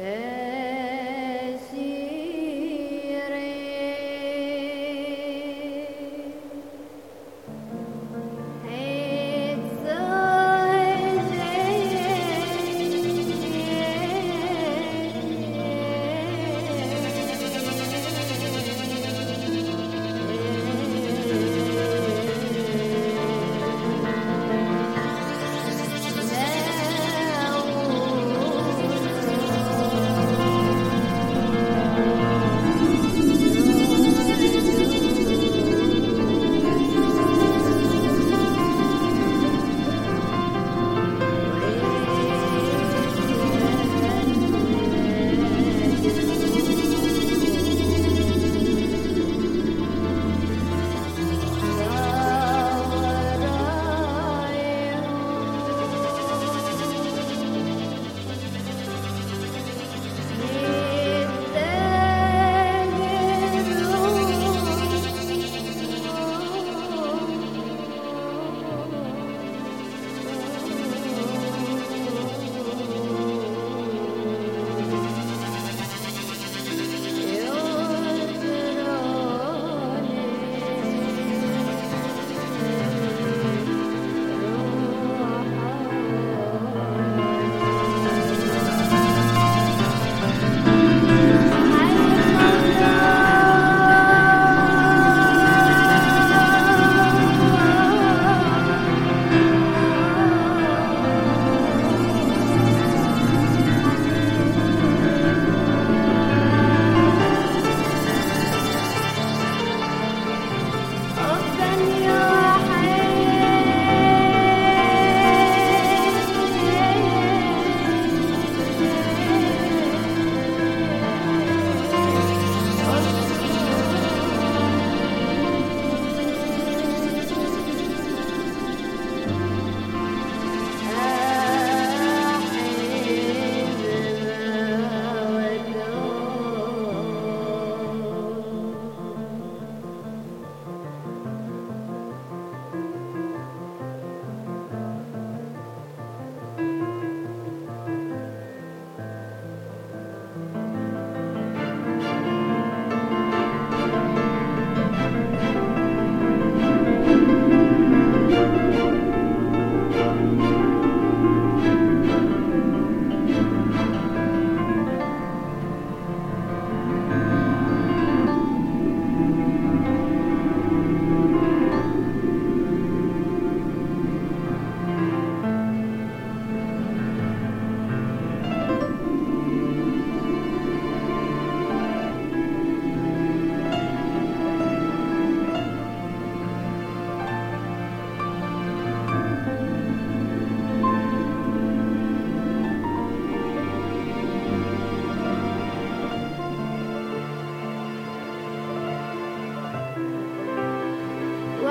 Good.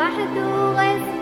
To do is